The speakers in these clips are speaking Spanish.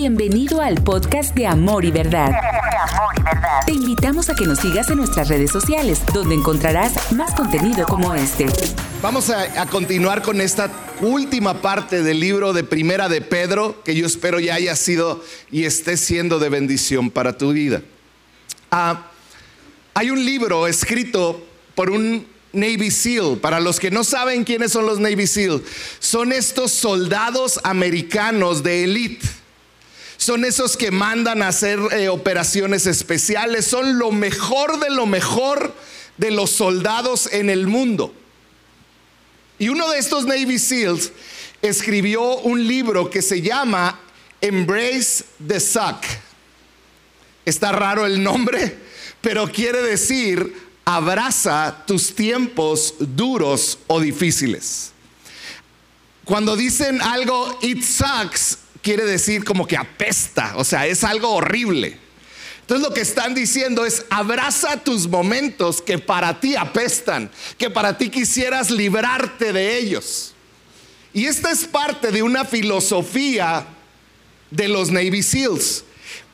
Bienvenido al podcast de Amor y Verdad. Te invitamos a que nos sigas en nuestras redes sociales, donde encontrarás más contenido como este. Vamos a, a continuar con esta última parte del libro de Primera de Pedro, que yo espero ya haya sido y esté siendo de bendición para tu vida. Ah, hay un libro escrito por un Navy SEAL. Para los que no saben quiénes son los Navy SEAL, son estos soldados americanos de élite. Son esos que mandan a hacer eh, operaciones especiales. Son lo mejor de lo mejor de los soldados en el mundo. Y uno de estos Navy SEALs escribió un libro que se llama Embrace the Suck. Está raro el nombre, pero quiere decir abraza tus tiempos duros o difíciles. Cuando dicen algo it sucks, quiere decir como que apesta, o sea, es algo horrible. Entonces lo que están diciendo es, abraza tus momentos que para ti apestan, que para ti quisieras librarte de ellos. Y esta es parte de una filosofía de los Navy SEALs.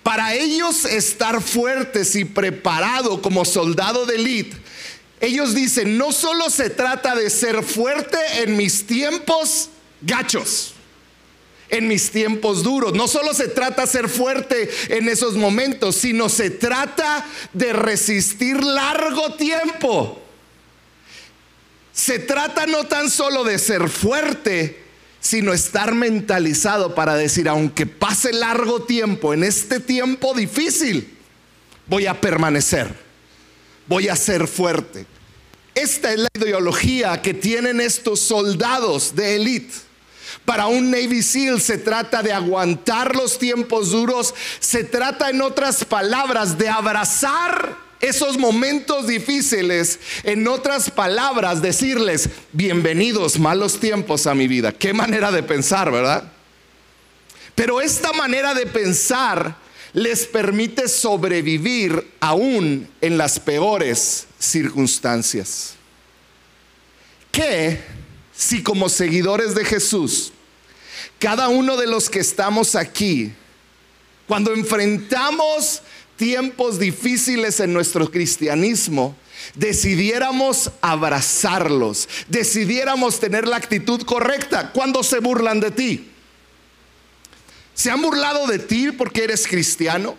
Para ellos estar fuertes y preparados como soldado de élite, ellos dicen, no solo se trata de ser fuerte en mis tiempos gachos en mis tiempos duros. No solo se trata de ser fuerte en esos momentos, sino se trata de resistir largo tiempo. Se trata no tan solo de ser fuerte, sino estar mentalizado para decir, aunque pase largo tiempo, en este tiempo difícil, voy a permanecer, voy a ser fuerte. Esta es la ideología que tienen estos soldados de élite. Para un Navy SEAL se trata de aguantar los tiempos duros, se trata en otras palabras de abrazar esos momentos difíciles, en otras palabras, decirles, bienvenidos malos tiempos a mi vida. Qué manera de pensar, ¿verdad? Pero esta manera de pensar les permite sobrevivir aún en las peores circunstancias. ¿Qué si como seguidores de Jesús, cada uno de los que estamos aquí, cuando enfrentamos tiempos difíciles en nuestro cristianismo, decidiéramos abrazarlos, decidiéramos tener la actitud correcta cuando se burlan de ti. ¿Se han burlado de ti porque eres cristiano?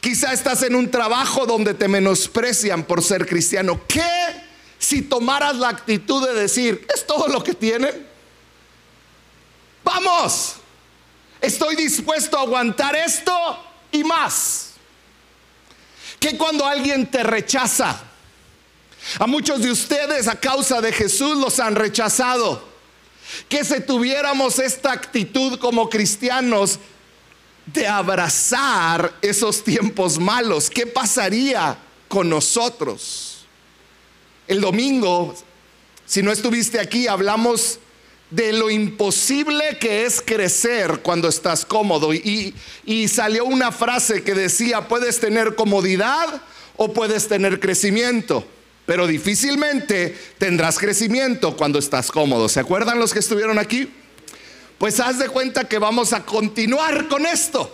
Quizá estás en un trabajo donde te menosprecian por ser cristiano. ¿Qué si tomaras la actitud de decir, es todo lo que tienen? Vamos, estoy dispuesto a aguantar esto y más. Que cuando alguien te rechaza, a muchos de ustedes a causa de Jesús los han rechazado. Que si tuviéramos esta actitud como cristianos de abrazar esos tiempos malos, ¿qué pasaría con nosotros? El domingo, si no estuviste aquí, hablamos de lo imposible que es crecer cuando estás cómodo. Y, salió una frase que decía, puedes tener comodidad o puedes tener crecimiento, pero difícilmente tendrás crecimiento cuando estás cómodo. ¿Se acuerdan los que estuvieron aquí? Pues haz de cuenta que vamos a continuar con esto.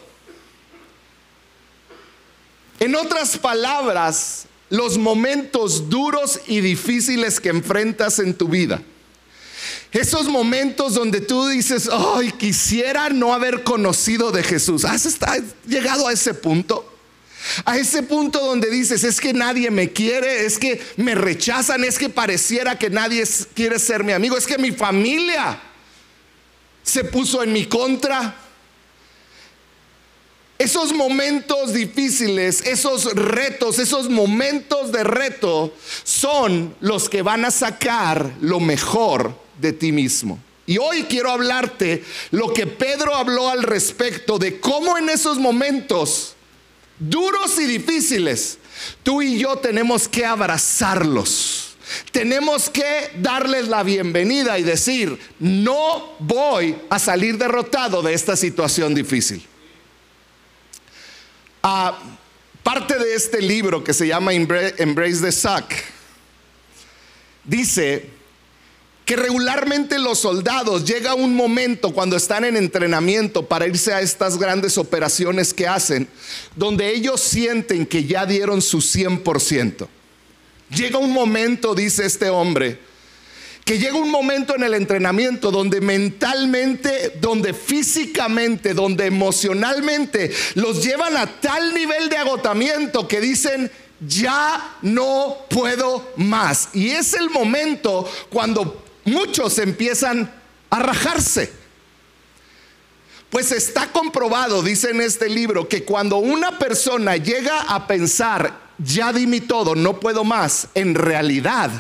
En otras palabras, los momentos duros y difíciles que enfrentas en tu vida esos momentos donde tú dices, ay, quisiera no haber conocido de Jesús. ¿Has llegado a ese punto? A ese punto donde dices, es que nadie me quiere, es que me rechazan, es que pareciera que nadie quiere ser mi amigo, es que mi familia se puso en mi contra. Esos momentos difíciles, esos retos, esos momentos de reto son los que van a sacar lo mejor de ti mismo. Y hoy quiero hablarte lo que Pedro habló al respecto de cómo en esos momentos duros y difíciles, tú y yo tenemos que abrazarlos. Tenemos que darles la bienvenida y decir, no voy a salir derrotado de esta situación difícil. Ah, parte de este libro que se llama Embrace the Suck, dice que regularmente los soldados llega un momento cuando están en entrenamiento para irse a estas grandes operaciones que hacen, donde ellos sienten que ya dieron su 100%. Llega un momento, dice este hombre, que llega un momento en el entrenamiento donde mentalmente, donde físicamente, donde emocionalmente los llevan a tal nivel de agotamiento que dicen, ya no puedo más. Y es el momento cuando muchos empiezan a rajarse. Pues está comprobado, dice en este libro, que cuando una persona llega a pensar, ya di todo, no puedo más, en realidad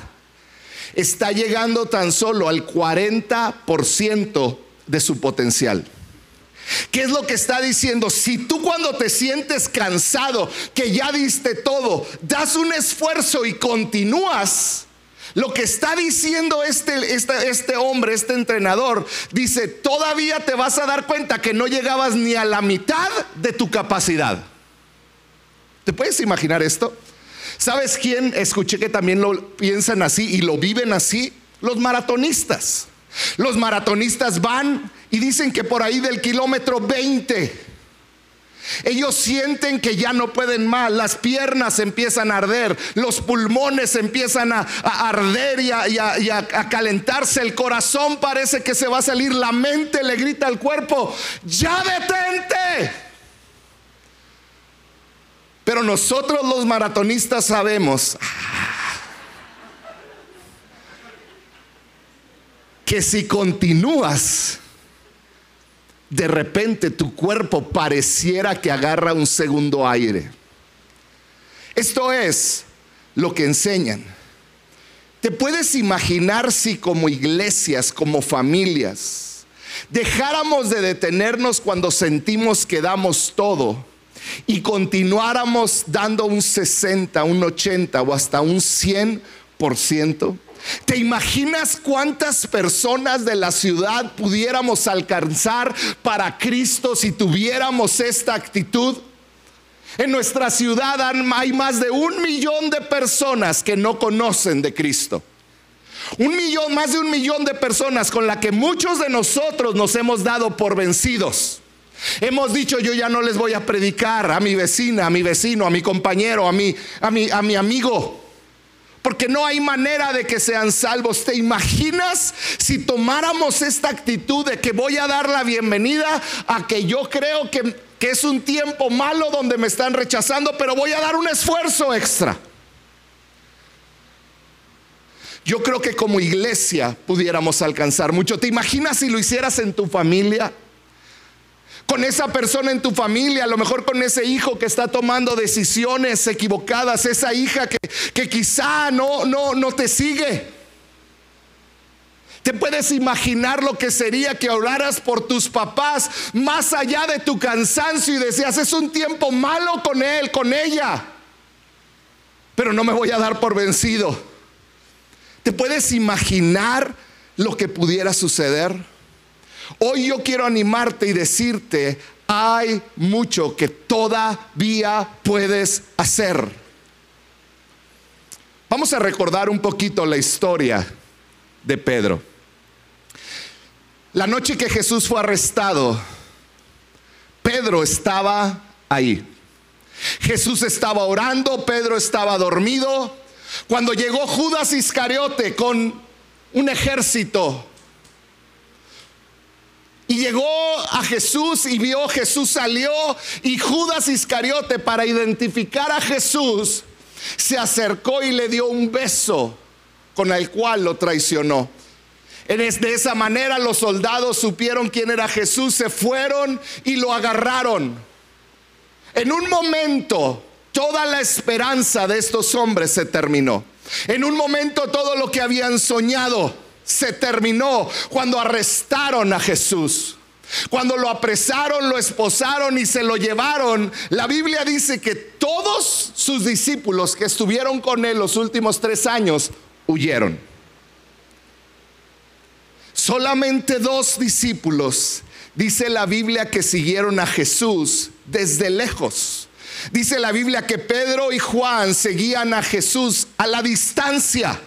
está llegando tan solo al 40% de su potencial. ¿Qué es lo que está diciendo? Si tú cuando te sientes cansado, que ya diste todo, das un esfuerzo y continúas, lo que está diciendo este, este, este, hombre, este entrenador, dice, todavía te vas a dar cuenta que no llegabas ni a la mitad de tu capacidad. ¿Te puedes imaginar esto? ¿Sabes quién? Escuché que también lo piensan así y lo viven así. Los maratonistas. Los maratonistas van y dicen que por ahí del kilómetro 20 ellos sienten que ya no pueden más, las piernas empiezan a arder, los pulmones empiezan a, arder y, a, calentarse, el corazón parece que se va a salir, la mente le grita al cuerpo, ya detente. Pero nosotros los maratonistas sabemos que si continúas, de repente tu cuerpo pareciera que agarra un segundo aire. Esto es lo que enseñan. ¿Te puedes imaginar si como iglesias, como familias, dejáramos de detenernos cuando sentimos que damos todo y continuáramos dando un 60, un 80 o hasta un 100%? ¿Te imaginas cuántas personas de la ciudad pudiéramos alcanzar para Cristo si tuviéramos esta actitud? En nuestra ciudad hay más de un millón de personas que no conocen de Cristo. Un millón, más de un millón de personas con la que muchos de nosotros nos hemos dado por vencidos. Hemos dicho, yo ya no les voy a predicar a mi vecina, a mi vecino, a mi compañero, a mi, a mi, a mi amigo porque no hay manera de que sean salvos. ¿Te imaginas si tomáramos esta actitud de que voy a dar la bienvenida a que yo creo que, que es un tiempo malo donde me están rechazando, pero voy a dar un esfuerzo extra? Yo creo que como iglesia pudiéramos alcanzar mucho. ¿Te imaginas si lo hicieras en tu familia? Con esa persona en tu familia, a lo mejor con ese hijo que está tomando decisiones equivocadas, esa hija que, que quizá no, no, no te sigue. ¿Te puedes imaginar lo que sería que oraras por tus papás más allá de tu cansancio y decías, es un tiempo malo con él, con ella, pero no me voy a dar por vencido? ¿Te puedes imaginar lo que pudiera suceder? Hoy yo quiero animarte y decirte, hay mucho que todavía puedes hacer. Vamos a recordar un poquito la historia de Pedro. La noche que Jesús fue arrestado, Pedro estaba ahí. Jesús estaba orando, Pedro estaba dormido. Cuando llegó Judas Iscariote con un ejército llegó a Jesús y vio Jesús salió y Judas Iscariote para identificar a Jesús se acercó y le dio un beso con el cual lo traicionó. De esa manera los soldados supieron quién era Jesús, se fueron y lo agarraron. En un momento toda la esperanza de estos hombres se terminó. En un momento todo lo que habían soñado se terminó cuando arrestaron a Jesús. Cuando lo apresaron, lo esposaron y se lo llevaron, la Biblia dice que todos sus discípulos que estuvieron con él los últimos tres años huyeron. Solamente dos discípulos, dice la Biblia, que siguieron a Jesús desde lejos. Dice la Biblia que Pedro y Juan seguían a Jesús a la distancia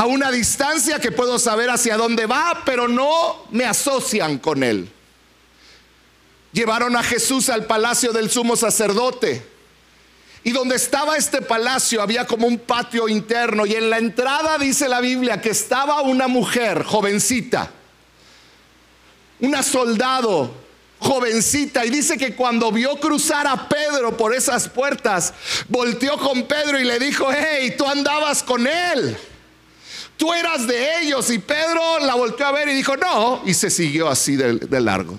a una distancia que puedo saber hacia dónde va, pero no me asocian con él. Llevaron a Jesús al palacio del sumo sacerdote. Y donde estaba este palacio había como un patio interno y en la entrada dice la Biblia que estaba una mujer jovencita, una soldado jovencita y dice que cuando vio cruzar a Pedro por esas puertas, volteó con Pedro y le dijo, hey, tú andabas con él tú eras de ellos. Y Pedro la volteó a ver y dijo, no, y se siguió así de, largo.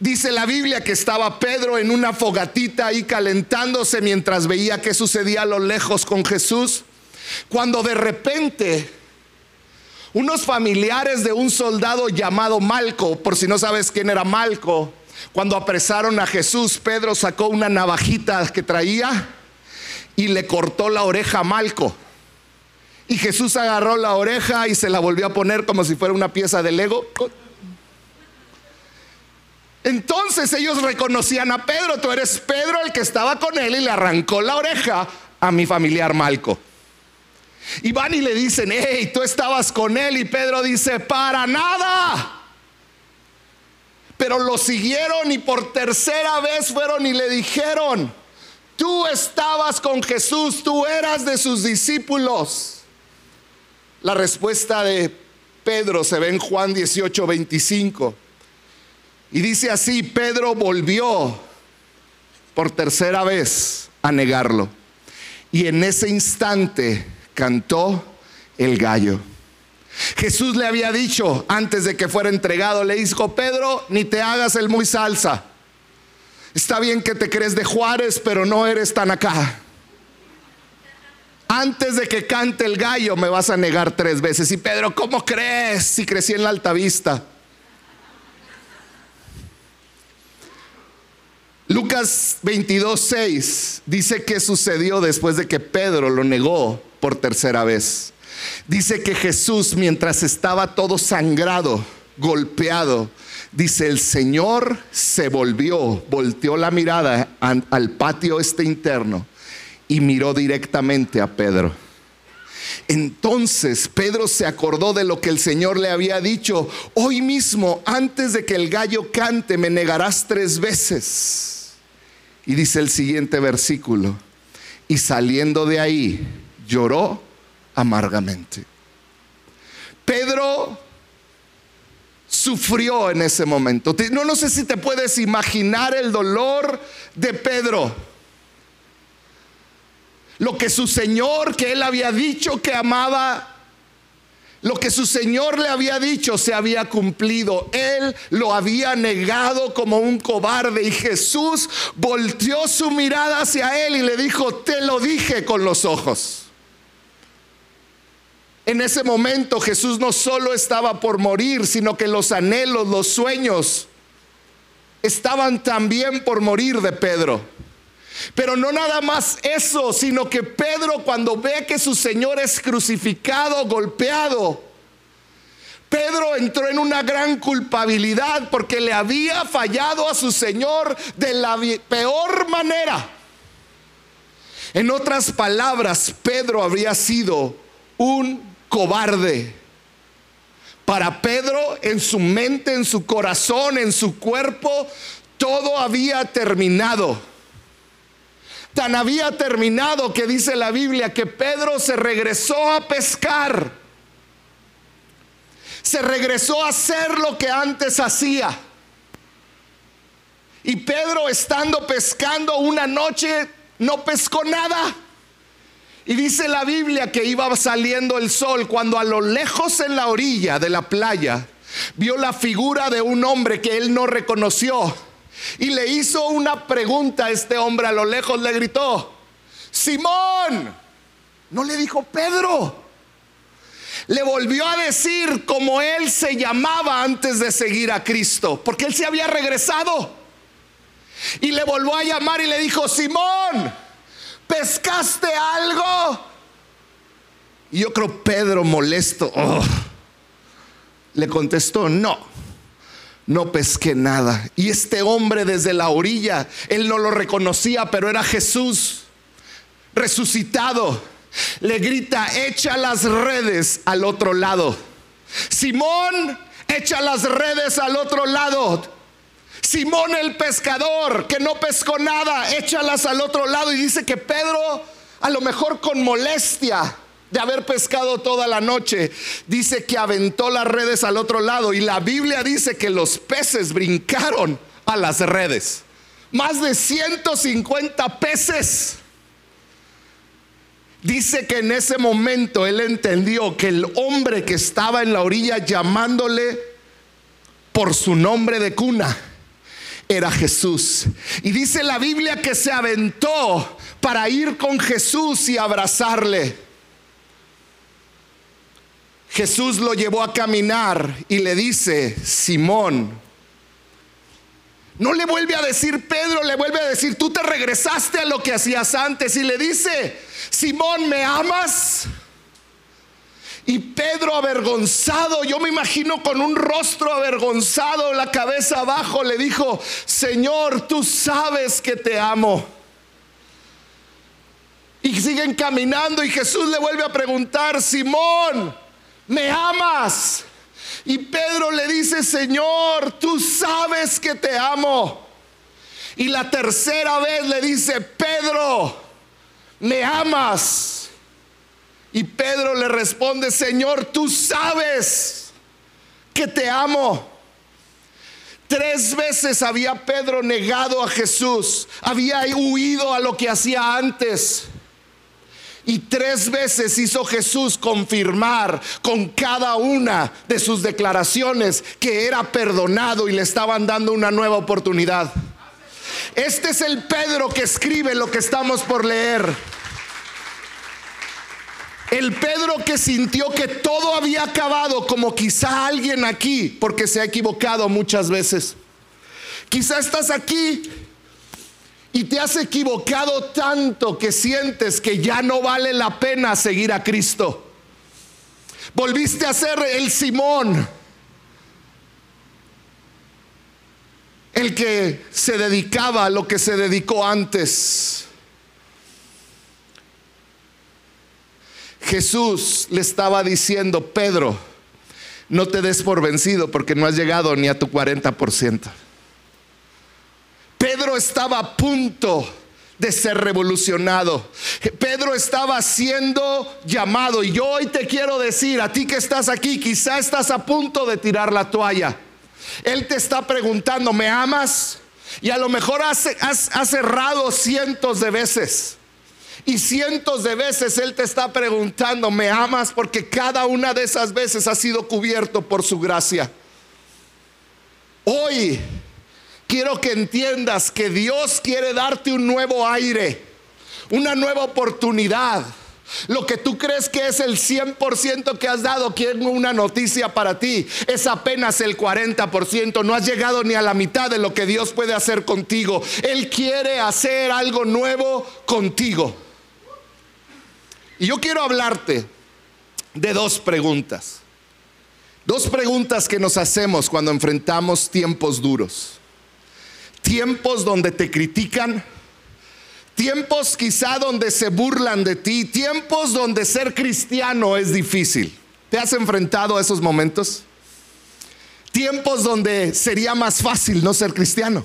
Dice la Biblia que estaba Pedro en una fogatita ahí calentándose mientras veía qué sucedía a lo lejos con Jesús, cuando de repente unos familiares de un soldado llamado Malco, por si no sabes quién era Malco, cuando apresaron a Jesús, Pedro sacó una navajita que traía y le cortó la oreja a Malco. Y Jesús agarró la oreja y se la volvió a poner como si fuera una pieza de Lego. Entonces ellos reconocían a Pedro, tú eres Pedro el que estaba con él y le arrancó la oreja a mi familiar Malco. Y van y le dicen, hey, tú estabas con él y Pedro dice, para nada. Pero lo siguieron y por tercera vez fueron y le dijeron, tú estabas con Jesús, tú eras de sus discípulos. La respuesta de Pedro se ve en Juan 18, 25. Y dice así, Pedro volvió por tercera vez a negarlo. Y en ese instante cantó el gallo. Jesús le había dicho antes de que fuera entregado, le dijo, Pedro, ni te hagas el muy salsa. Está bien que te crees de Juárez, pero no eres tan acá antes de que cante el gallo me vas a negar tres veces. Y Pedro, ¿cómo crees si crecí en la alta vista? Lucas 22, 6 dice que sucedió después de que Pedro lo negó por tercera vez. Dice que Jesús, mientras estaba todo sangrado, golpeado, dice, el Señor se volvió, volteó la mirada al patio este interno y miró directamente a Pedro. Entonces Pedro se acordó de lo que el Señor le había dicho, hoy mismo, antes de que el gallo cante, me negarás tres veces. Y dice el siguiente versículo, y saliendo de ahí, lloró amargamente. Pedro sufrió en ese momento. No, no sé si te puedes imaginar el dolor de Pedro lo que su Señor, que él había dicho que amaba, lo que su Señor le había dicho se había cumplido. Él lo había negado como un cobarde y Jesús volteó su mirada hacia él y le dijo, te lo dije con los ojos. En ese momento Jesús no solo estaba por morir, sino que los anhelos, los sueños estaban también por morir de Pedro. Pero no nada más eso, sino que Pedro cuando ve que su Señor es crucificado, golpeado, Pedro entró en una gran culpabilidad porque le había fallado a su Señor de la peor manera. En otras palabras, Pedro habría sido un cobarde. Para Pedro, en su mente, en su corazón, en su cuerpo, todo había terminado. Tan había terminado que dice la Biblia que Pedro se regresó a pescar. Se regresó a hacer lo que antes hacía. Y Pedro estando pescando una noche no pescó nada. Y dice la Biblia que iba saliendo el sol cuando a lo lejos en la orilla de la playa vio la figura de un hombre que él no reconoció y le hizo una pregunta a este hombre a lo lejos, le gritó, Simón, no le dijo Pedro. Le volvió a decir como él se llamaba antes de seguir a Cristo, porque él se había regresado. Y le volvió a llamar y le dijo, Simón, ¿pescaste algo? Y yo creo Pedro molesto, oh, le contestó, no no pesqué nada. Y este hombre desde la orilla, él no lo reconocía, pero era Jesús resucitado. le grita, echa las redes al otro lado. Simón, echa las redes al otro lado. Simón el pescador, que no pescó nada, échalas al otro lado. Y dice que Pedro, a lo mejor con molestia de haber pescado toda la noche, dice que aventó las redes al otro lado. Y la Biblia dice que los peces brincaron a las redes. Más de 150 peces. Dice que en ese momento él entendió que el hombre que estaba en la orilla llamándole por su nombre de cuna era Jesús. Y dice la Biblia que se aventó para ir con Jesús y abrazarle. Jesús lo llevó a caminar y le dice, Simón, no le vuelve a decir Pedro, le vuelve a decir, tú te regresaste a lo que hacías antes y le dice, Simón, ¿me amas? Y Pedro avergonzado, yo me imagino con un rostro avergonzado, la cabeza abajo, le dijo, Señor, tú sabes que te amo. Y siguen caminando y Jesús le vuelve a preguntar, Simón, ¿me amas? Y Pedro le dice, Señor, tú sabes que te amo. Y la tercera vez le dice, Pedro, ¿me amas? Y Pedro le responde, Señor, tú sabes que te amo. Tres veces había Pedro negado a Jesús, había huido a lo que hacía antes. Y tres veces hizo Jesús confirmar con cada una de sus declaraciones que era perdonado y le estaban dando una nueva oportunidad. Este es el Pedro que escribe lo que estamos por leer. El Pedro que sintió que todo había acabado, como quizá alguien aquí, porque se ha equivocado muchas veces. Quizá estás aquí y te has equivocado tanto que sientes que ya no vale la pena seguir a Cristo. Volviste a ser el Simón, el que se dedicaba a lo que se dedicó antes. Jesús le estaba diciendo, Pedro, no te des por vencido porque no has llegado ni a tu 40%. Pedro estaba a punto de ser revolucionado. Pedro estaba siendo llamado. Y yo hoy te quiero decir, a ti que estás aquí, quizá estás a punto de tirar la toalla. Él te está preguntando, ¿me amas? Y a lo mejor has, has cerrado cientos de veces. Y cientos de veces Él te está preguntando, ¿me amas? Porque cada una de esas veces ha sido cubierto por su gracia. Hoy quiero que entiendas que Dios quiere darte un nuevo aire, una nueva oportunidad. Lo que tú crees que es el 100% que has dado, quiero una noticia para ti, es apenas el 40%. No has llegado ni a la mitad de lo que Dios puede hacer contigo. Él quiere hacer algo nuevo contigo. Y yo quiero hablarte de dos preguntas. Dos preguntas que nos hacemos cuando enfrentamos tiempos duros tiempos donde te critican, tiempos quizá donde se burlan de ti, tiempos donde ser cristiano es difícil. ¿Te has enfrentado a esos momentos? Tiempos donde sería más fácil no ser cristiano.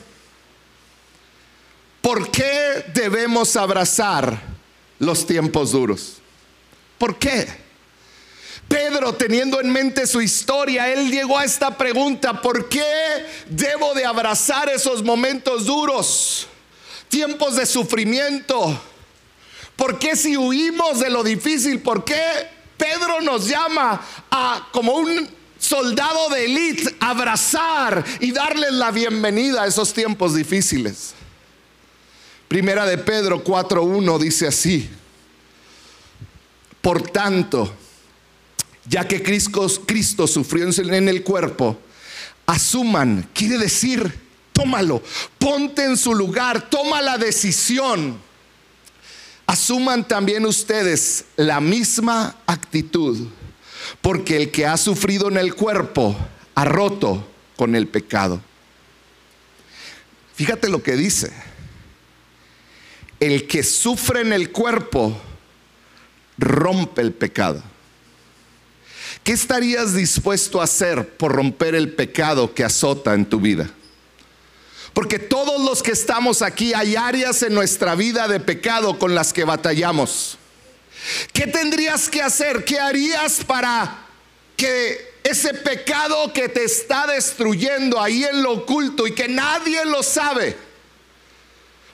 ¿Por qué debemos abrazar los tiempos duros? ¿Por qué? Pedro, teniendo en mente su historia, él llegó a esta pregunta, ¿por qué debo de abrazar esos momentos duros? Tiempos de sufrimiento. ¿Por qué si huimos de lo difícil? ¿Por qué Pedro nos llama a como un soldado de élite abrazar y darles la bienvenida a esos tiempos difíciles? Primera de Pedro 4.1 dice así, por tanto, ya que Cristo, sufrió en el cuerpo, asuman, quiere decir, tómalo, ponte en su lugar, toma la decisión. Asuman también ustedes la misma actitud, porque el que ha sufrido en el cuerpo ha roto con el pecado. Fíjate lo que dice. El que sufre en el cuerpo rompe el pecado. ¿Qué estarías dispuesto a hacer por romper el pecado que azota en tu vida? Porque todos los que estamos aquí hay áreas en nuestra vida de pecado con las que batallamos. ¿Qué tendrías que hacer? ¿Qué harías para que ese pecado que te está destruyendo ahí en lo oculto y que nadie lo sabe,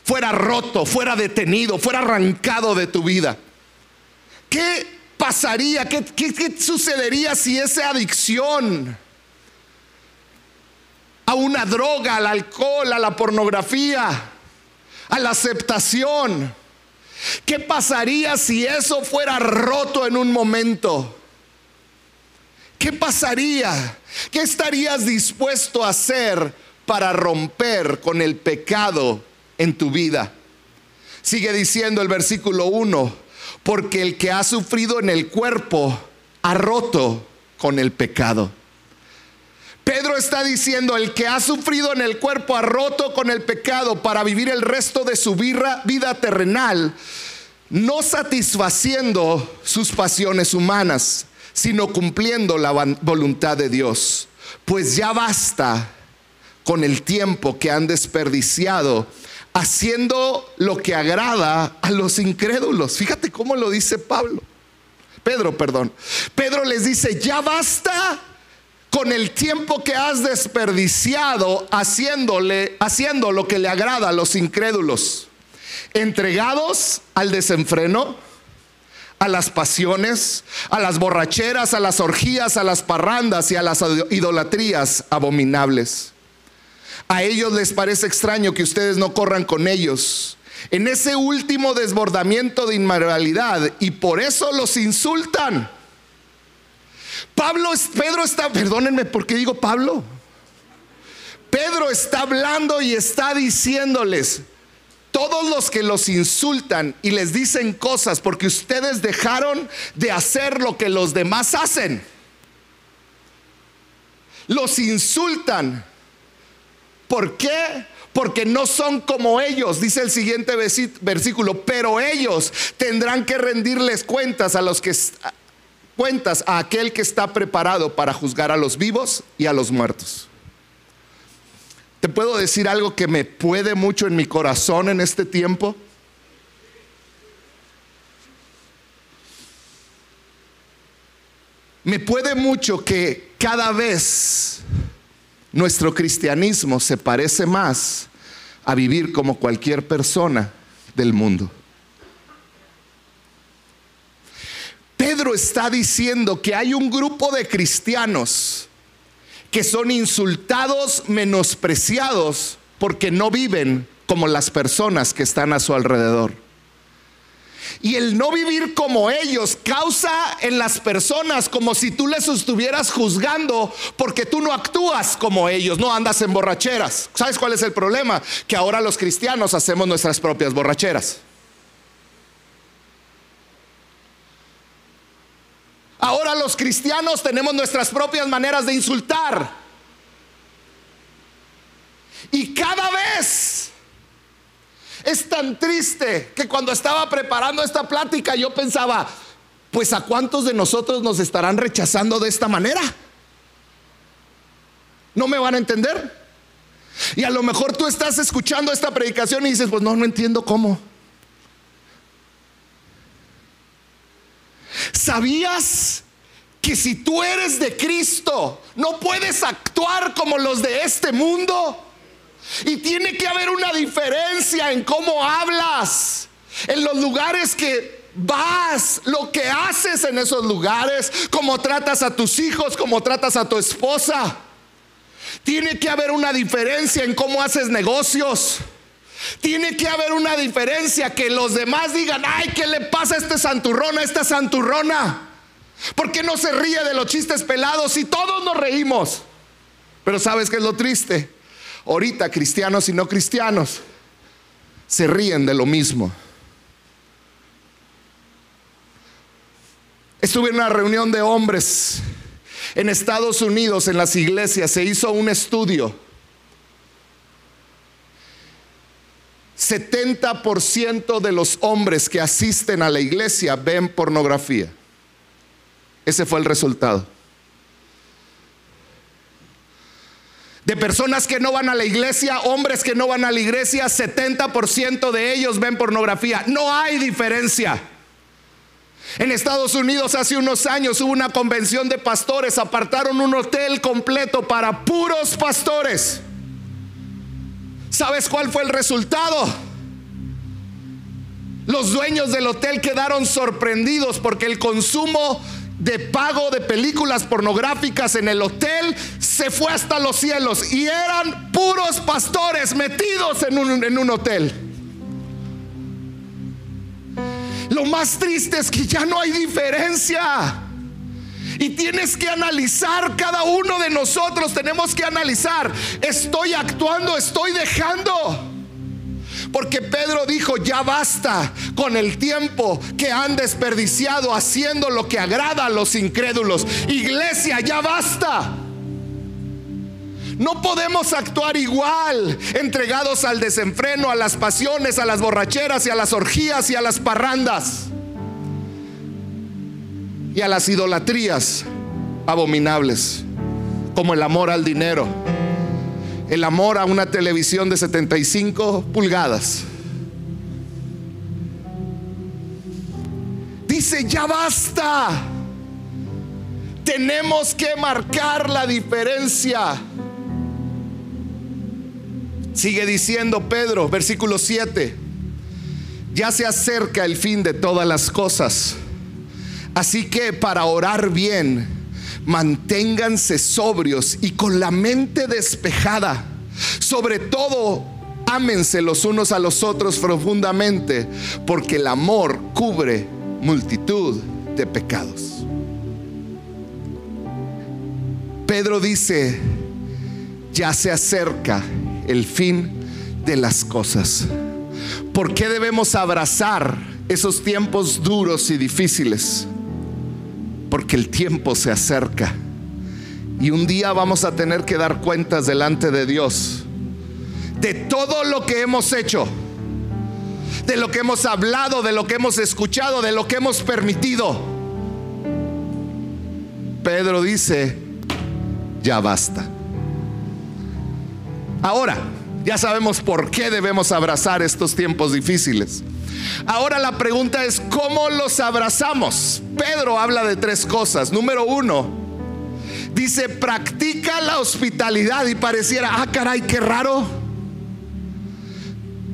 fuera roto, fuera detenido, fuera arrancado de tu vida? ¿Qué pasaría? ¿Qué, qué sucedería si esa adicción a una droga, al alcohol, a la pornografía, a la aceptación. ¿Qué pasaría si eso fuera roto en un momento? ¿Qué pasaría? ¿Qué estarías dispuesto a hacer para romper con el pecado en tu vida? Sigue diciendo el versículo 1, porque el que ha sufrido en el cuerpo ha roto con el pecado. Pedro está diciendo, el que ha sufrido en el cuerpo ha roto con el pecado para vivir el resto de su vida, terrenal, no satisfaciendo sus pasiones humanas, sino cumpliendo la voluntad de Dios. Pues ya basta con el tiempo que han desperdiciado haciendo lo que agrada a los incrédulos. Fíjate cómo lo dice Pablo. Pedro, perdón. Pedro les dice, ya basta con el tiempo que has desperdiciado haciéndole, haciendo lo que le agrada a los incrédulos, entregados al desenfreno, a las pasiones, a las borracheras, a las orgías, a las parrandas y a las idolatrías abominables. A ellos les parece extraño que ustedes no corran con ellos en ese último desbordamiento de inmoralidad y por eso los insultan. Pablo, Pedro está, perdónenme, ¿por qué digo Pablo? Pedro está hablando y está diciéndoles, todos los que los insultan y les dicen cosas porque ustedes dejaron de hacer lo que los demás hacen. Los insultan. ¿Por qué? Porque no son como ellos, dice el siguiente versículo, pero ellos tendrán que rendirles cuentas a los que cuentas a aquel que está preparado para juzgar a los vivos y a los muertos. ¿Te puedo decir algo que me puede mucho en mi corazón en este tiempo? Me puede mucho que cada vez nuestro cristianismo se parece más a vivir como cualquier persona del mundo. Pedro está diciendo que hay un grupo de cristianos que son insultados, menospreciados, porque no viven como las personas que están a su alrededor. Y el no vivir como ellos causa en las personas como si tú les estuvieras juzgando porque tú no actúas como ellos, no andas en borracheras. ¿Sabes cuál es el problema? Que ahora los cristianos hacemos nuestras propias borracheras. Ahora los cristianos tenemos nuestras propias maneras de insultar. Y cada vez es tan triste que cuando estaba preparando esta plática yo pensaba, pues a cuántos de nosotros nos estarán rechazando de esta manera. ¿No me van a entender? Y a lo mejor tú estás escuchando esta predicación y dices, pues no, no entiendo cómo. ¿Sabías que si tú eres de Cristo, no puedes actuar como los de este mundo? Y tiene que haber una diferencia en cómo hablas, en los lugares que vas, lo que haces en esos lugares, cómo tratas a tus hijos, cómo tratas a tu esposa. Tiene que haber una diferencia en cómo haces negocios. Tiene que haber una diferencia que los demás digan, ay, ¿qué le pasa a este santurrón, a esta santurrona? ¿Por qué no se ríe de los chistes pelados y todos nos reímos? Pero ¿sabes qué es lo triste? Ahorita cristianos y no cristianos se ríen de lo mismo. Estuve en una reunión de hombres en Estados Unidos, en las iglesias, se hizo un estudio 70% de los hombres que asisten a la iglesia ven pornografía. Ese fue el resultado. De personas que no van a la iglesia, hombres que no van a la iglesia, 70% de ellos ven pornografía. No hay diferencia. En Estados Unidos hace unos años hubo una convención de pastores, apartaron un hotel completo para puros pastores. ¿Sabes cuál fue el resultado? Los dueños del hotel quedaron sorprendidos porque el consumo de pago de películas pornográficas en el hotel se fue hasta los cielos y eran puros pastores metidos en un, en un hotel. Lo más triste es que ya no hay diferencia. Y tienes que analizar, cada uno de nosotros tenemos que analizar, estoy actuando, estoy dejando. Porque Pedro dijo, ya basta con el tiempo que han desperdiciado haciendo lo que agrada a los incrédulos. Iglesia, ya basta. No podemos actuar igual, entregados al desenfreno, a las pasiones, a las borracheras y a las orgías y a las parrandas y a las idolatrías abominables, como el amor al dinero el amor a una televisión de 75 pulgadas. Dice, ya basta. Tenemos que marcar la diferencia. Sigue diciendo Pedro, versículo 7. Ya se acerca el fin de todas las cosas. Así que para orar bien, manténganse sobrios y con la mente despejada. Sobre todo, ámense los unos a los otros profundamente, porque el amor cubre multitud de pecados. Pedro dice, ya se acerca el fin de las cosas. ¿Por qué debemos abrazar esos tiempos duros y difíciles? porque el tiempo se acerca. Y un día vamos a tener que dar cuentas delante de Dios de todo lo que hemos hecho, de lo que hemos hablado, de lo que hemos escuchado, de lo que hemos permitido. Pedro dice, ya basta. Ahora, ya sabemos por qué debemos abrazar estos tiempos difíciles. Ahora la pregunta es, ¿cómo los abrazamos? Pedro habla de tres cosas. Número uno, dice, practica la hospitalidad y pareciera, ah, caray, qué raro.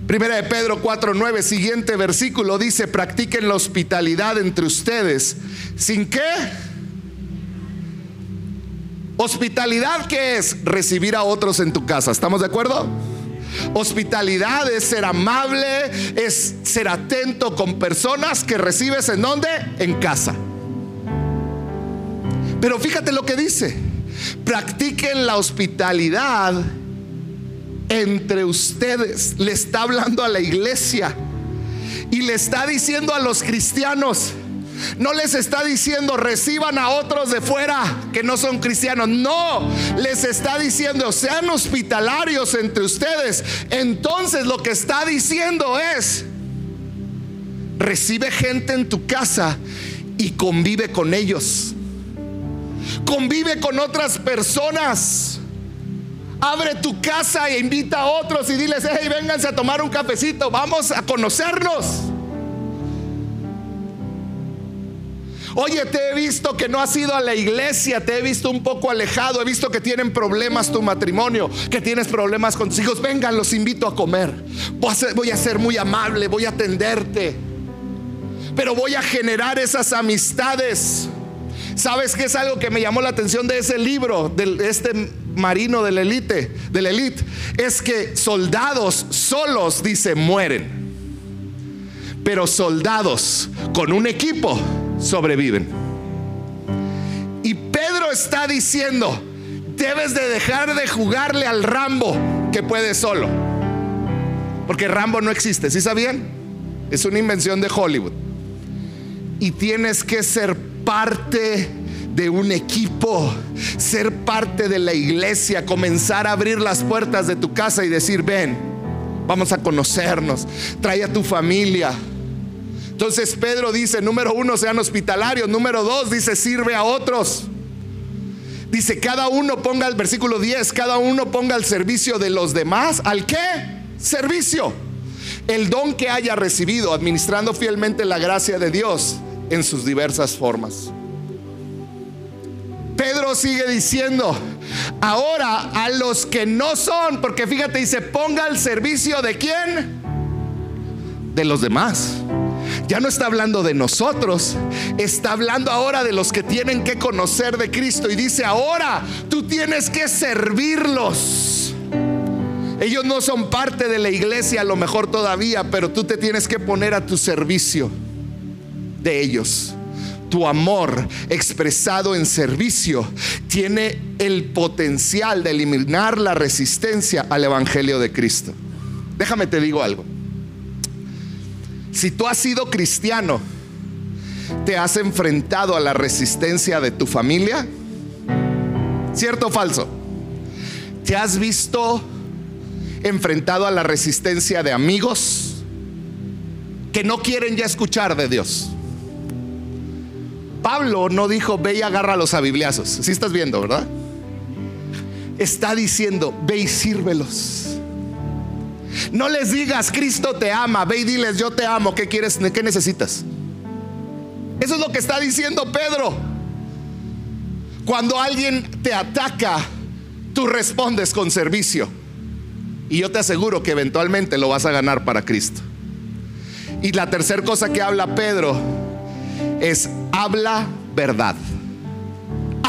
Primera de Pedro 4:9, siguiente versículo dice, practiquen la hospitalidad entre ustedes. ¿Sin qué? Hospitalidad, ¿qué es? Recibir a otros en tu casa. ¿Estamos de acuerdo? Hospitalidad es ser amable, es ser atento con personas que recibes en donde? En casa. Pero fíjate lo que dice. Practiquen la hospitalidad entre ustedes. Le está hablando a la iglesia y le está diciendo a los cristianos, no les está diciendo reciban a otros de fuera que no son cristianos. No, les está diciendo sean hospitalarios entre ustedes. Entonces lo que está diciendo es, recibe gente en tu casa y convive con ellos. Convive con otras personas. Abre tu casa e invita a otros y diles, hey, vénganse a tomar un cafecito, vamos a conocernos. Oye, te he visto que no has ido a la iglesia, te he visto un poco alejado, he visto que tienen problemas tu matrimonio, que tienes problemas con tus hijos. Vengan, los invito a comer. Voy a ser, muy amable, voy a atenderte. Pero voy a generar esas amistades. ¿Sabes qué es algo que me llamó la atención de ese libro, de este marino de la élite, de la élite? Es que soldados solos, dice, mueren. Pero soldados con un equipo sobreviven. Y Pedro está diciendo, debes de dejar de jugarle al Rambo que puede solo. Porque Rambo no existe, ¿sí sabían? Es una invención de Hollywood. Y tienes que ser parte de un equipo, ser parte de la iglesia, comenzar a abrir las puertas de tu casa y decir, ven, vamos a conocernos, trae a tu familia. Entonces Pedro dice, número uno, sean hospitalarios, número dos, dice, sirve a otros. Dice, cada uno ponga el versículo 10, cada uno ponga al servicio de los demás. ¿Al qué? Servicio. El don que haya recibido, administrando fielmente la gracia de Dios en sus diversas formas. Pedro sigue diciendo, ahora a los que no son, porque fíjate, dice, ponga al servicio de quién? De los demás. Ya no está hablando de nosotros, está hablando ahora de los que tienen que conocer de Cristo y dice, ahora tú tienes que servirlos. Ellos no son parte de la iglesia a lo mejor todavía, pero tú te tienes que poner a tu servicio de ellos tu amor expresado en servicio tiene el potencial de eliminar la resistencia al Evangelio de Cristo. Déjame te digo algo. Si tú has sido cristiano, te has enfrentado a la resistencia de tu familia, ¿cierto o falso? ¿Te has visto enfrentado a la resistencia de amigos que no quieren ya escuchar de Dios? Pablo no dijo, ve y agárralos a bibliazos. Si estás viendo, ¿verdad? Está diciendo, ve y sírvelos. No les digas, Cristo te ama, ve y diles, yo te amo, ¿qué quieres? ¿Qué necesitas? Eso es lo que está diciendo Pedro. Cuando alguien te ataca, tú respondes con servicio. Y yo te aseguro que eventualmente lo vas a ganar para Cristo. Y la tercera cosa que habla Pedro es habla verdad.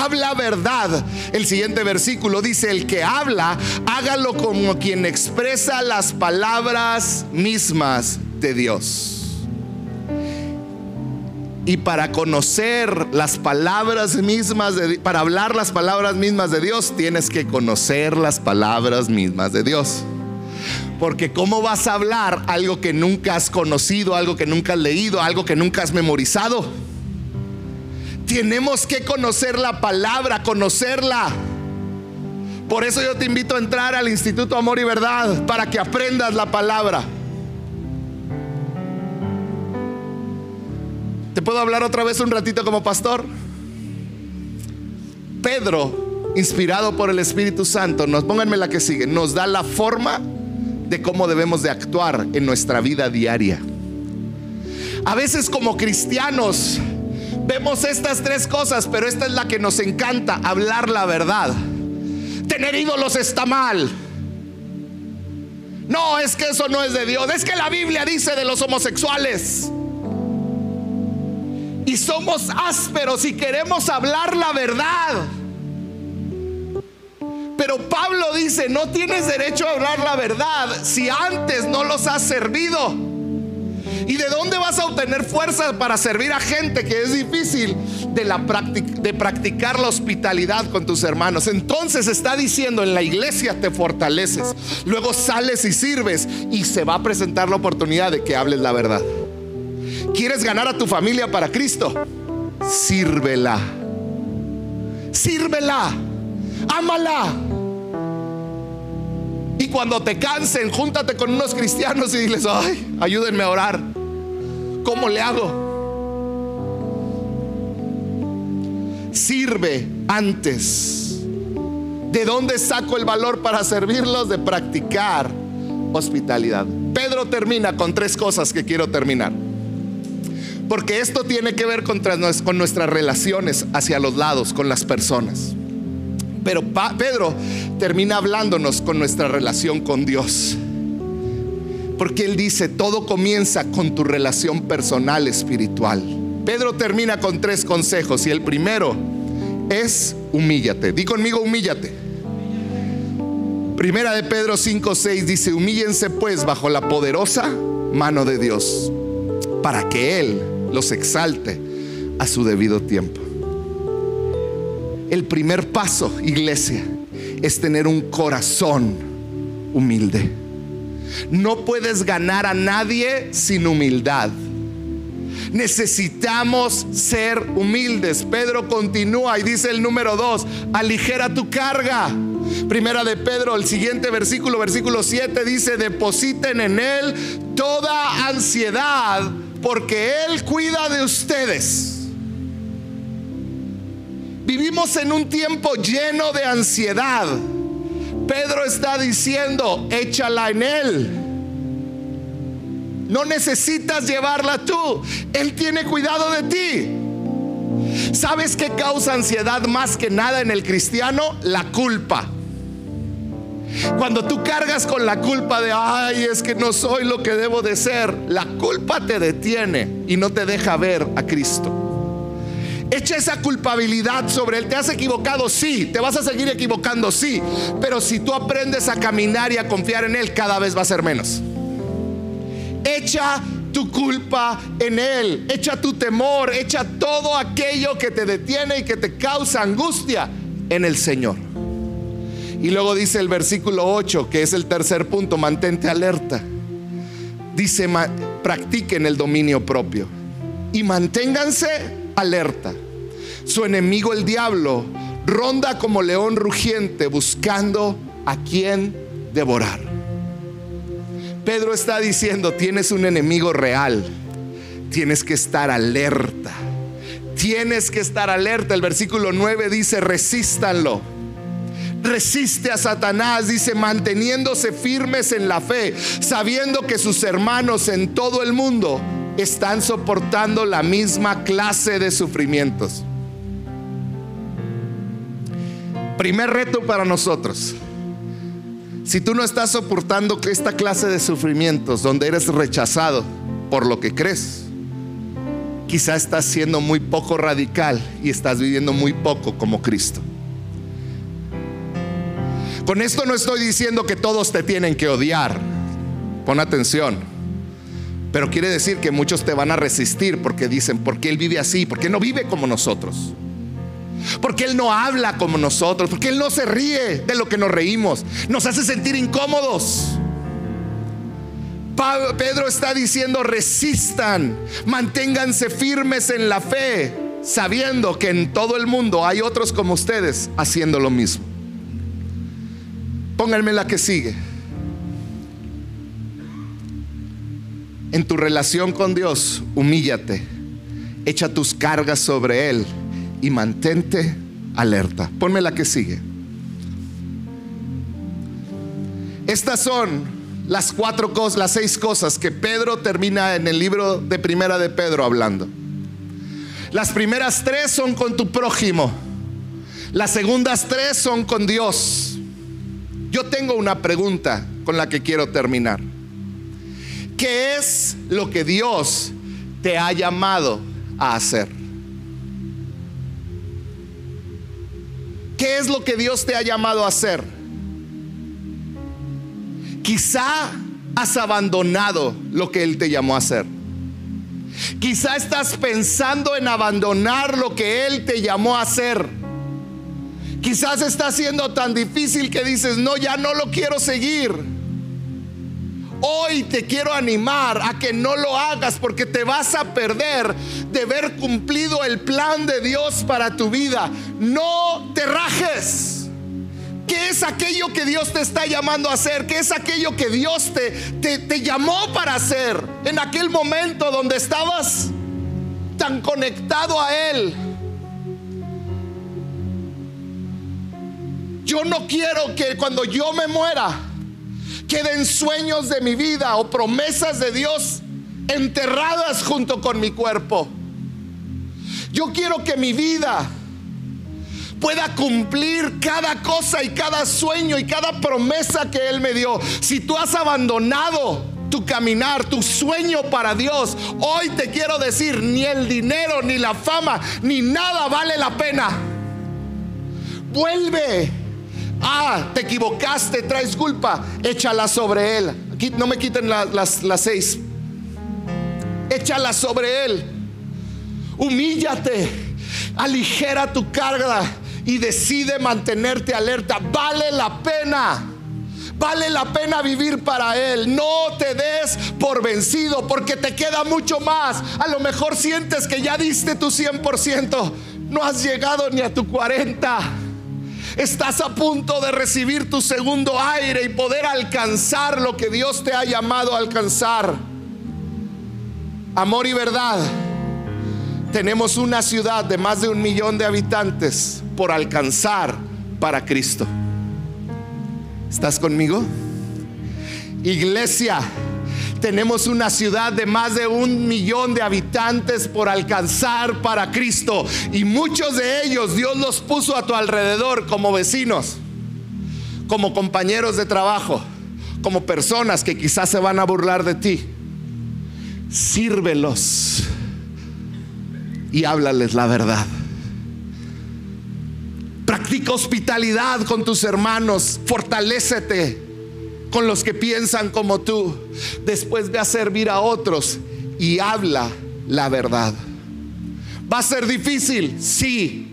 Habla verdad. El siguiente versículo dice, el que habla, hágalo como quien expresa las palabras mismas de Dios. Y para conocer las palabras mismas, de, para hablar las palabras mismas de Dios, tienes que conocer las palabras mismas de Dios. Porque ¿cómo vas a hablar algo que nunca has conocido, algo que nunca has leído, algo que nunca has memorizado? Tenemos que conocer la palabra, conocerla. Por eso yo te invito a entrar al Instituto Amor y Verdad para que aprendas la palabra. ¿Te puedo hablar otra vez un ratito como pastor? Pedro, inspirado por el Espíritu Santo, nos pónganme la que sigue, nos da la forma de cómo debemos de actuar en nuestra vida diaria. A veces como cristianos Vemos estas tres cosas, pero esta es la que nos encanta, hablar la verdad. Tener ídolos está mal. No, es que eso no es de Dios. Es que la Biblia dice de los homosexuales. Y somos ásperos y queremos hablar la verdad. Pero Pablo dice, no tienes derecho a hablar la verdad si antes no los has servido. ¿Y de dónde vas a obtener fuerza para servir a gente que es difícil? De, la de practicar la hospitalidad con tus hermanos. Entonces está diciendo, en la iglesia te fortaleces. Luego sales y sirves y se va a presentar la oportunidad de que hables la verdad. ¿Quieres ganar a tu familia para Cristo? Sírvela. Sírvela. Ámala. Y cuando te cansen, júntate con unos cristianos y diles, ay, ayúdenme a orar. ¿Cómo le hago? Sirve antes. ¿De dónde saco el valor para servirlos? De practicar hospitalidad. Pedro termina con tres cosas que quiero terminar. Porque esto tiene que ver con, nuestras relaciones hacia los lados, con las personas. Pero Pedro termina hablándonos con nuestra relación con Dios. Porque Él dice, todo comienza con tu relación personal espiritual. Pedro termina con tres consejos y el primero es humíllate. Di conmigo, humíllate. Primera de Pedro 5:6 dice, humíllense pues bajo la poderosa mano de Dios, para que Él los exalte a su debido tiempo. El primer paso, iglesia, es tener un corazón humilde. No puedes ganar a nadie sin humildad. Necesitamos ser humildes. Pedro continúa y dice el número dos, aligera tu carga. Primera de Pedro, el siguiente versículo, versículo 7 dice, depositen en Él toda ansiedad porque Él cuida de ustedes. Vivimos en un tiempo lleno de ansiedad. Pedro está diciendo, échala en Él. No necesitas llevarla tú. Él tiene cuidado de ti. ¿Sabes qué causa ansiedad más que nada en el cristiano? La culpa. Cuando tú cargas con la culpa de, ay, es que no soy lo que debo de ser, la culpa te detiene y no te deja ver a Cristo. Echa esa culpabilidad sobre él. ¿Te has equivocado? Sí. ¿Te vas a seguir equivocando? Sí. Pero si tú aprendes a caminar y a confiar en él, cada vez va a ser menos. Echa tu culpa en Él, echa tu temor, echa todo aquello que te detiene y que te causa angustia en el Señor. Y luego dice el versículo 8, que es el tercer punto, mantente alerta. Dice, practiquen el dominio propio y manténganse alerta. Su enemigo el diablo ronda como león rugiente buscando a quien devorar. Pedro está diciendo, tienes un enemigo real, tienes que estar alerta. Tienes que estar alerta. El versículo 9 dice, resístanlo. Resiste a Satanás, dice, manteniéndose firmes en la fe, sabiendo que sus hermanos en todo el mundo están soportando la misma clase de sufrimientos. Primer reto para nosotros si tú no estás soportando esta clase de sufrimientos donde eres rechazado por lo que crees, quizá estás siendo muy poco radical y estás viviendo muy poco como Cristo. Con esto no estoy diciendo que todos te tienen que odiar. Pon atención. Pero quiere decir que muchos te van a resistir porque dicen, ¿por qué Él vive así? ¿Por qué no vive como nosotros? Porque Él no habla como nosotros, porque Él no se ríe de lo que nos reímos, nos hace sentir incómodos. Pedro está diciendo, resistan, manténganse firmes en la fe, sabiendo que en todo el mundo hay otros como ustedes haciendo lo mismo. Pónganme la que sigue. En tu relación con Dios, humíllate, echa tus cargas sobre Él y mantente alerta. Ponme la que sigue. Estas son las cuatro cosas, las seis cosas que Pedro termina en el libro de Primera de Pedro hablando. Las primeras tres son con tu prójimo. Las segundas tres son con Dios. Yo tengo una pregunta con la que quiero terminar. ¿Qué es lo que Dios te ha llamado a hacer? ¿Qué es lo que Dios te ha llamado a hacer? Quizá has abandonado lo que Él te llamó a hacer. Quizá estás pensando en abandonar lo que Él te llamó a hacer. Quizás está siendo tan difícil que dices, no, ya no lo quiero seguir. Hoy te quiero animar a que no lo hagas porque te vas a perder de ver cumplido el plan de Dios para tu vida. No te rajes. ¿Qué es aquello que Dios te está llamando a hacer? ¿Qué es aquello que Dios te, te, te llamó para hacer en aquel momento donde estabas tan conectado a Él? Yo no quiero que cuando yo me muera, queden sueños de mi vida o promesas de Dios enterradas junto con mi cuerpo. Yo quiero que mi vida pueda cumplir cada cosa y cada sueño y cada promesa que Él me dio. Si tú has abandonado tu caminar, tu sueño para Dios, hoy te quiero decir, ni el dinero, ni la fama, ni nada vale la pena. Vuelve Ah, te equivocaste, traes culpa. Échala sobre él. No me quiten las, las seis. Échala sobre él. Humíllate. Aligera tu carga y decide mantenerte alerta. Vale la pena. Vale la pena vivir para Él. No te des por vencido porque te queda mucho más. A lo mejor sientes que ya diste tu 100%. No has llegado ni a tu 40. Estás a punto de recibir tu segundo aire y poder alcanzar lo que Dios te ha llamado a alcanzar. Amor y verdad. Tenemos una ciudad de más de un millón de habitantes por alcanzar para Cristo. ¿Estás conmigo? Iglesia, tenemos una ciudad de más de un millón de habitantes por alcanzar para Cristo. Y muchos de ellos Dios los puso a tu alrededor como vecinos, como compañeros de trabajo, como personas que quizás se van a burlar de ti. Sírvelos y háblales la verdad. Practica hospitalidad con tus hermanos, fortalécete con los que piensan como tú. Después ve a servir a otros y habla la verdad. ¿Va a ser difícil? Sí.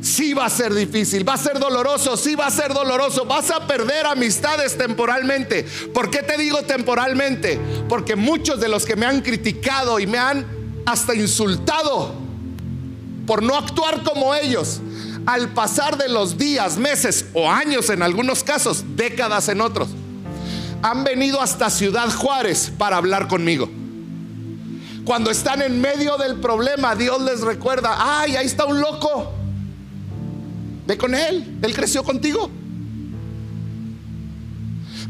Sí va a ser difícil, va a ser doloroso, sí va a ser doloroso, vas a perder amistades temporalmente. ¿Por qué te digo temporalmente? Porque muchos de los que me han criticado y me han hasta insultado por no actuar como ellos, al pasar de los días, meses o años en algunos casos, décadas en otros, han venido hasta Ciudad Juárez para hablar conmigo. Cuando están en medio del problema, Dios les recuerda, ay, ahí está un loco. Ve con él, él creció contigo.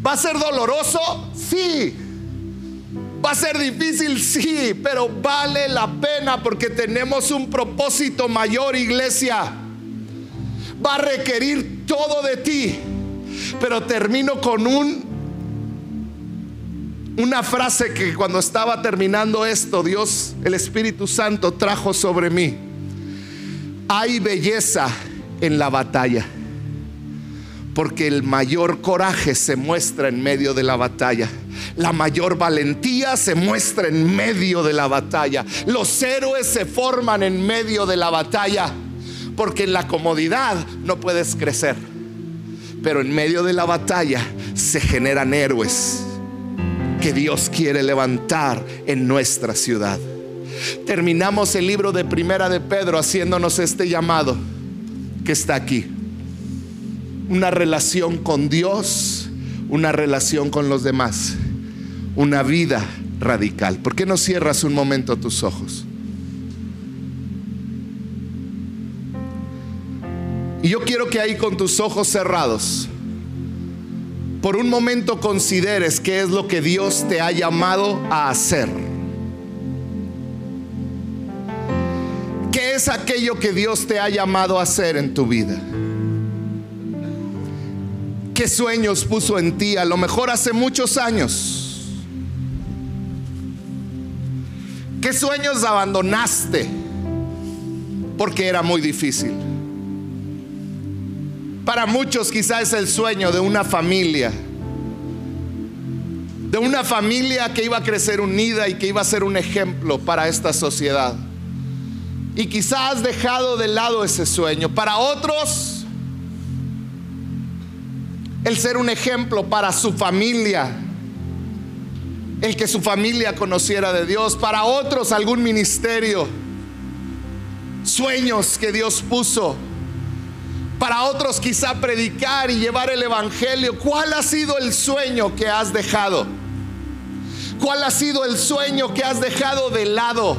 ¿Va a ser doloroso? Sí. ¿Va a ser difícil? Sí, pero vale la pena porque tenemos un propósito mayor, iglesia va a requerir todo de ti. Pero termino con un una frase que cuando estaba terminando esto, Dios, el Espíritu Santo trajo sobre mí. Hay belleza en la batalla, porque el mayor coraje se muestra en medio de la batalla. La mayor valentía se muestra en medio de la batalla. Los héroes se forman en medio de la batalla porque en la comodidad no puedes crecer. Pero en medio de la batalla se generan héroes que Dios quiere levantar en nuestra ciudad. Terminamos el libro de Primera de Pedro haciéndonos este llamado que está aquí. Una relación con Dios, una relación con los demás, una vida radical. ¿Por qué no cierras un momento tus ojos? Y yo quiero que ahí con tus ojos cerrados, por un momento consideres qué es lo que Dios te ha llamado a hacer. ¿Qué es aquello que Dios te ha llamado a hacer en tu vida? ¿Qué sueños puso en ti? A lo mejor hace muchos años. ¿Qué sueños abandonaste? Porque era muy difícil. Para muchos quizás es el sueño de una familia. De una familia que iba a crecer unida y que iba a ser un ejemplo para esta sociedad. Y quizás has dejado de lado ese sueño. Para otros, el ser un ejemplo para su familia. El que su familia conociera de Dios. Para otros, algún ministerio. Sueños que Dios puso para otros quizá predicar y llevar el Evangelio. ¿Cuál ha sido el sueño que has dejado? ¿Cuál ha sido el sueño que has dejado de lado?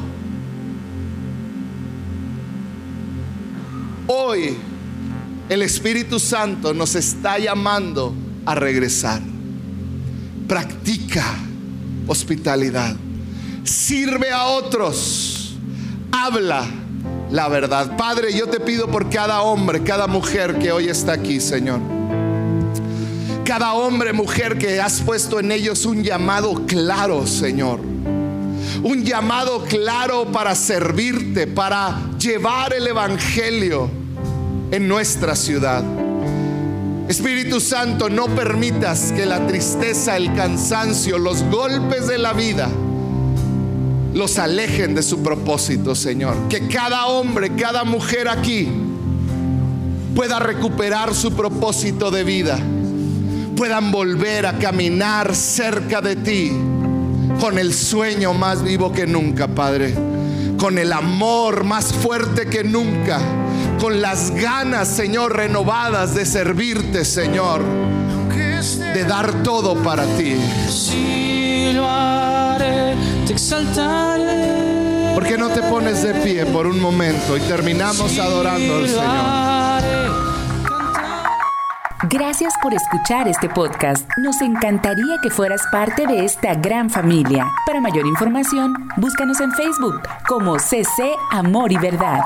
Hoy el Espíritu Santo nos está llamando a regresar. Practica hospitalidad. Sirve a otros. Habla la verdad. Padre, yo te pido por cada hombre, cada mujer que hoy está aquí, Señor. Cada hombre, mujer que has puesto en ellos un llamado claro, Señor. Un llamado claro para servirte, para llevar el Evangelio en nuestra ciudad. Espíritu Santo, no permitas que la tristeza, el cansancio, los golpes de la vida, los alejen de su propósito, Señor. Que cada hombre, cada mujer aquí pueda recuperar su propósito de vida. Puedan volver a caminar cerca de ti con el sueño más vivo que nunca, Padre. Con el amor más fuerte que nunca con las ganas, Señor, renovadas de servirte, Señor, de dar todo para ti. Te exaltaré. ¿Por qué no te pones de pie por un momento y terminamos adorando al Señor? Gracias por escuchar este podcast. Nos encantaría que fueras parte de esta gran familia. Para mayor información, búscanos en Facebook como CC Amor y Verdad.